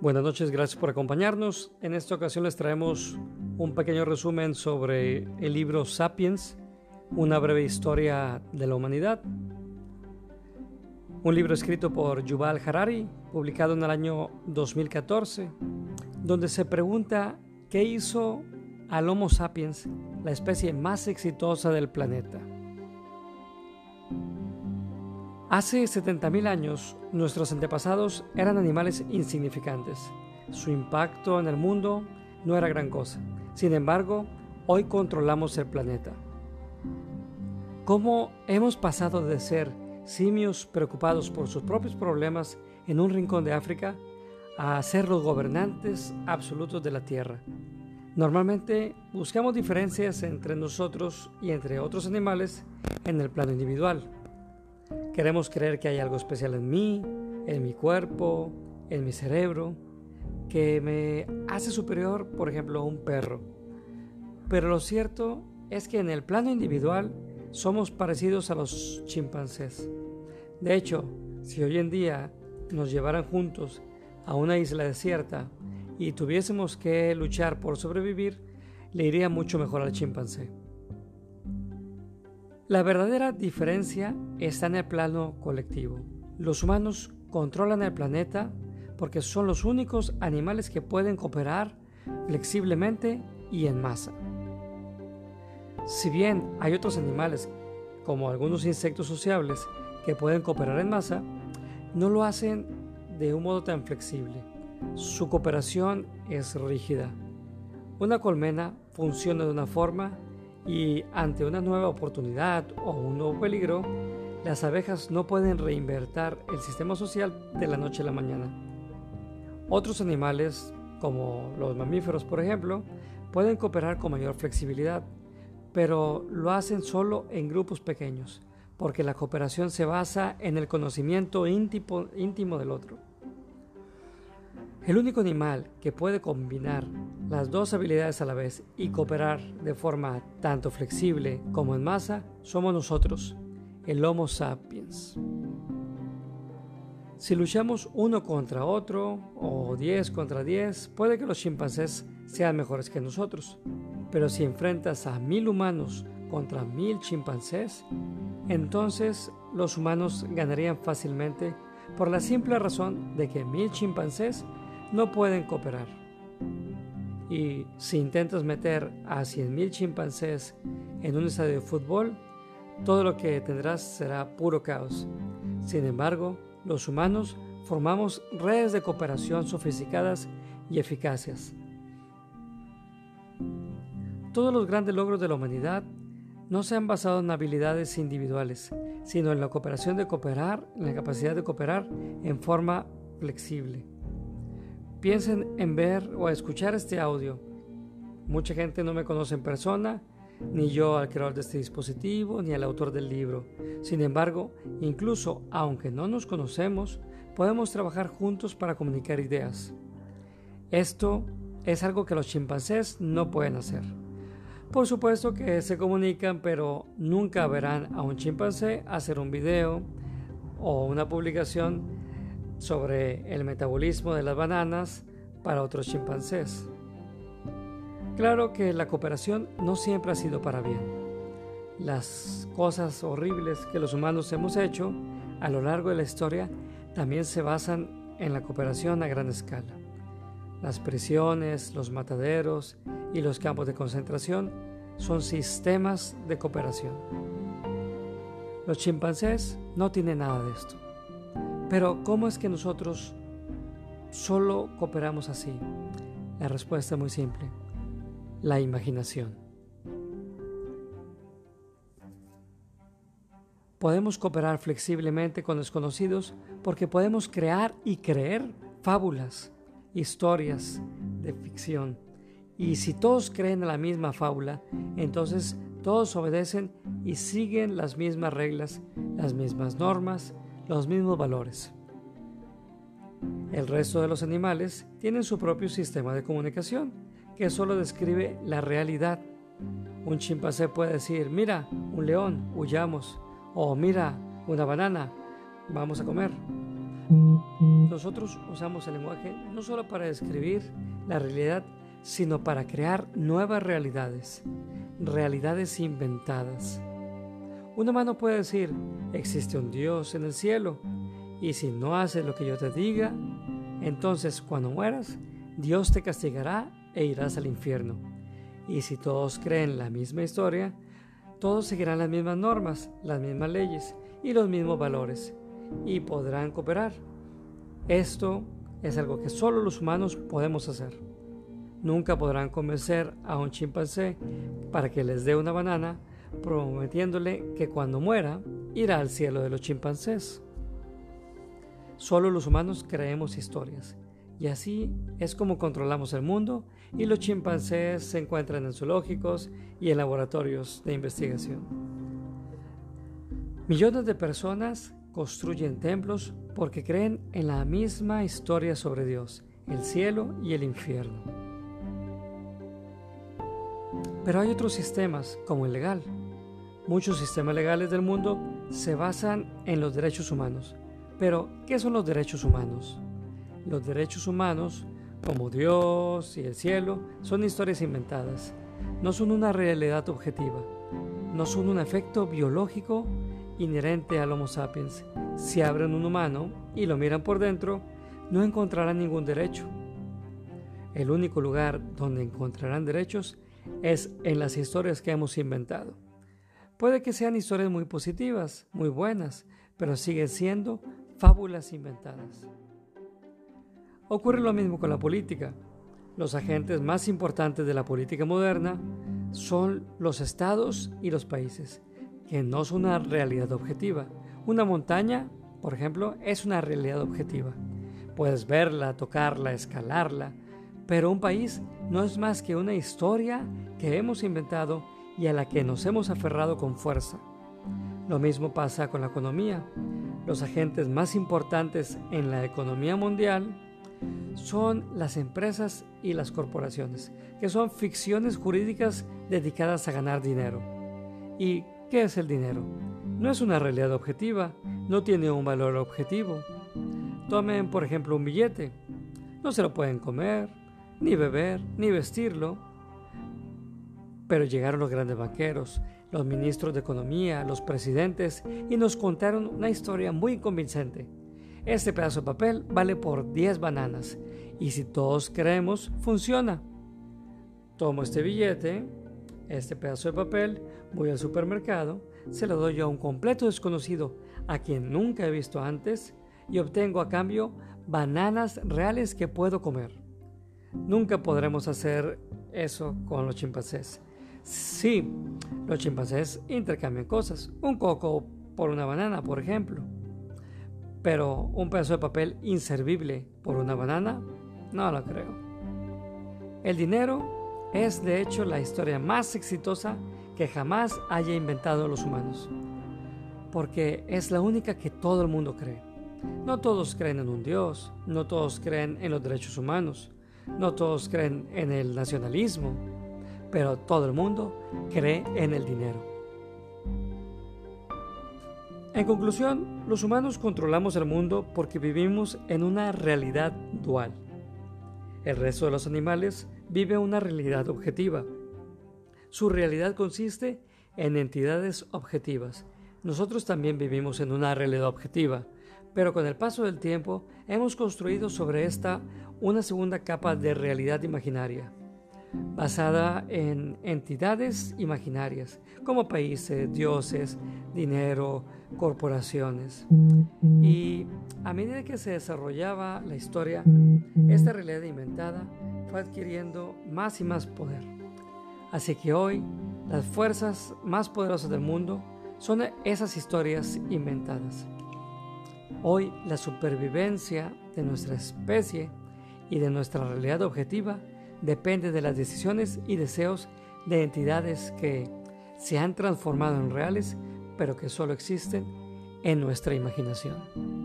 Buenas noches, gracias por acompañarnos. En esta ocasión les traemos un pequeño resumen sobre el libro Sapiens, una breve historia de la humanidad. Un libro escrito por Yuval Harari, publicado en el año 2014, donde se pregunta qué hizo al Homo sapiens la especie más exitosa del planeta. Hace 70.000 años, nuestros antepasados eran animales insignificantes. Su impacto en el mundo no era gran cosa. Sin embargo, hoy controlamos el planeta. ¿Cómo hemos pasado de ser simios preocupados por sus propios problemas en un rincón de África a ser los gobernantes absolutos de la Tierra? Normalmente buscamos diferencias entre nosotros y entre otros animales en el plano individual Queremos creer que hay algo especial en mí, en mi cuerpo, en mi cerebro, que me hace superior, por ejemplo, a un perro. Pero lo cierto es que en el plano individual somos parecidos a los chimpancés. De hecho, si hoy en día nos llevaran juntos a una isla desierta y tuviésemos que luchar por sobrevivir, le iría mucho mejor al chimpancé. La verdadera diferencia está en el plano colectivo. Los humanos controlan el planeta porque son los únicos animales que pueden cooperar flexiblemente y en masa. Si bien hay otros animales, como algunos insectos sociables, que pueden cooperar en masa, no lo hacen de un modo tan flexible. Su cooperación es rígida. Una colmena funciona de una forma y ante una nueva oportunidad o un nuevo peligro, las abejas no pueden reinvertir el sistema social de la noche a la mañana. Otros animales, como los mamíferos por ejemplo, pueden cooperar con mayor flexibilidad, pero lo hacen solo en grupos pequeños, porque la cooperación se basa en el conocimiento íntimo, íntimo del otro. El único animal que puede combinar las dos habilidades a la vez y cooperar de forma tanto flexible como en masa somos nosotros, el Homo sapiens. Si luchamos uno contra otro o diez contra diez, puede que los chimpancés sean mejores que nosotros. Pero si enfrentas a mil humanos contra mil chimpancés, entonces los humanos ganarían fácilmente por la simple razón de que mil chimpancés no pueden cooperar. Y si intentas meter a 100.000 chimpancés en un estadio de fútbol, todo lo que tendrás será puro caos. Sin embargo, los humanos formamos redes de cooperación sofisticadas y eficaces. Todos los grandes logros de la humanidad no se han basado en habilidades individuales, sino en la cooperación de cooperar, en la capacidad de cooperar en forma flexible. Piensen en ver o escuchar este audio. Mucha gente no me conoce en persona, ni yo al creador de este dispositivo, ni al autor del libro. Sin embargo, incluso aunque no nos conocemos, podemos trabajar juntos para comunicar ideas. Esto es algo que los chimpancés no pueden hacer. Por supuesto que se comunican, pero nunca verán a un chimpancé hacer un video o una publicación sobre el metabolismo de las bananas para otros chimpancés. Claro que la cooperación no siempre ha sido para bien. Las cosas horribles que los humanos hemos hecho a lo largo de la historia también se basan en la cooperación a gran escala. Las prisiones, los mataderos y los campos de concentración son sistemas de cooperación. Los chimpancés no tienen nada de esto. Pero ¿cómo es que nosotros solo cooperamos así? La respuesta es muy simple. La imaginación. Podemos cooperar flexiblemente con desconocidos porque podemos crear y creer fábulas, historias de ficción. Y si todos creen en la misma fábula, entonces todos obedecen y siguen las mismas reglas, las mismas normas, los mismos valores. El resto de los animales tienen su propio sistema de comunicación, que solo describe la realidad. Un chimpancé puede decir, mira, un león, huyamos, o mira, una banana, vamos a comer. Nosotros usamos el lenguaje no solo para describir la realidad, sino para crear nuevas realidades, realidades inventadas. Un humano puede decir, existe un Dios en el cielo, y si no haces lo que yo te diga, entonces cuando mueras, Dios te castigará e irás al infierno. Y si todos creen la misma historia, todos seguirán las mismas normas, las mismas leyes y los mismos valores, y podrán cooperar. Esto es algo que solo los humanos podemos hacer. Nunca podrán convencer a un chimpancé para que les dé una banana, prometiéndole que cuando muera irá al cielo de los chimpancés. Solo los humanos creemos historias, y así es como controlamos el mundo y los chimpancés se encuentran en zoológicos y en laboratorios de investigación. Millones de personas construyen templos porque creen en la misma historia sobre Dios, el cielo y el infierno. Pero hay otros sistemas, como el legal. Muchos sistemas legales del mundo se basan en los derechos humanos. Pero, ¿qué son los derechos humanos? Los derechos humanos como Dios y el cielo, son historias inventadas, no son una realidad objetiva, no son un efecto biológico inherente al Homo sapiens. Si abren un humano y lo miran por dentro, no encontrarán ningún derecho. El único lugar donde encontrarán derechos es en las historias que hemos inventado. Puede que sean historias muy positivas, muy buenas, pero siguen siendo fábulas inventadas. Ocurre lo mismo con la política. Los agentes más importantes de la política moderna son los estados y los países, que no son una realidad objetiva. Una montaña, por ejemplo, es una realidad objetiva. Puedes verla, tocarla, escalarla, pero un país no es más que una historia que hemos inventado y a la que nos hemos aferrado con fuerza. Lo mismo pasa con la economía. Los agentes más importantes en la economía mundial son las empresas y las corporaciones, que son ficciones jurídicas dedicadas a ganar dinero. ¿Y qué es el dinero? No es una realidad objetiva, no tiene un valor objetivo. Tomen, por ejemplo, un billete. No se lo pueden comer, ni beber, ni vestirlo. Pero llegaron los grandes banqueros, los ministros de economía, los presidentes, y nos contaron una historia muy convincente este pedazo de papel vale por 10 bananas y si todos creemos, funciona. Tomo este billete, este pedazo de papel, voy al supermercado, se lo doy a un completo desconocido a quien nunca he visto antes y obtengo a cambio bananas reales que puedo comer. Nunca podremos hacer eso con los chimpancés. Sí, los chimpancés intercambian cosas, un coco por una banana, por ejemplo. Pero un pedazo de papel inservible por una banana, no lo creo. El dinero es de hecho la historia más exitosa que jamás haya inventado los humanos, porque es la única que todo el mundo cree. No todos creen en un Dios, no todos creen en los derechos humanos, no todos creen en el nacionalismo, pero todo el mundo cree en el dinero. En conclusión, los humanos controlamos el mundo porque vivimos en una realidad dual. El resto de los animales vive una realidad objetiva. Su realidad consiste en entidades objetivas. Nosotros también vivimos en una realidad objetiva, pero con el paso del tiempo hemos construido sobre esta una segunda capa de realidad imaginaria basada en entidades imaginarias como países, dioses, dinero, corporaciones. Y a medida que se desarrollaba la historia, esta realidad inventada fue adquiriendo más y más poder. Así que hoy las fuerzas más poderosas del mundo son esas historias inventadas. Hoy la supervivencia de nuestra especie y de nuestra realidad objetiva depende de las decisiones y deseos de entidades que se han transformado en reales, pero que solo existen en nuestra imaginación.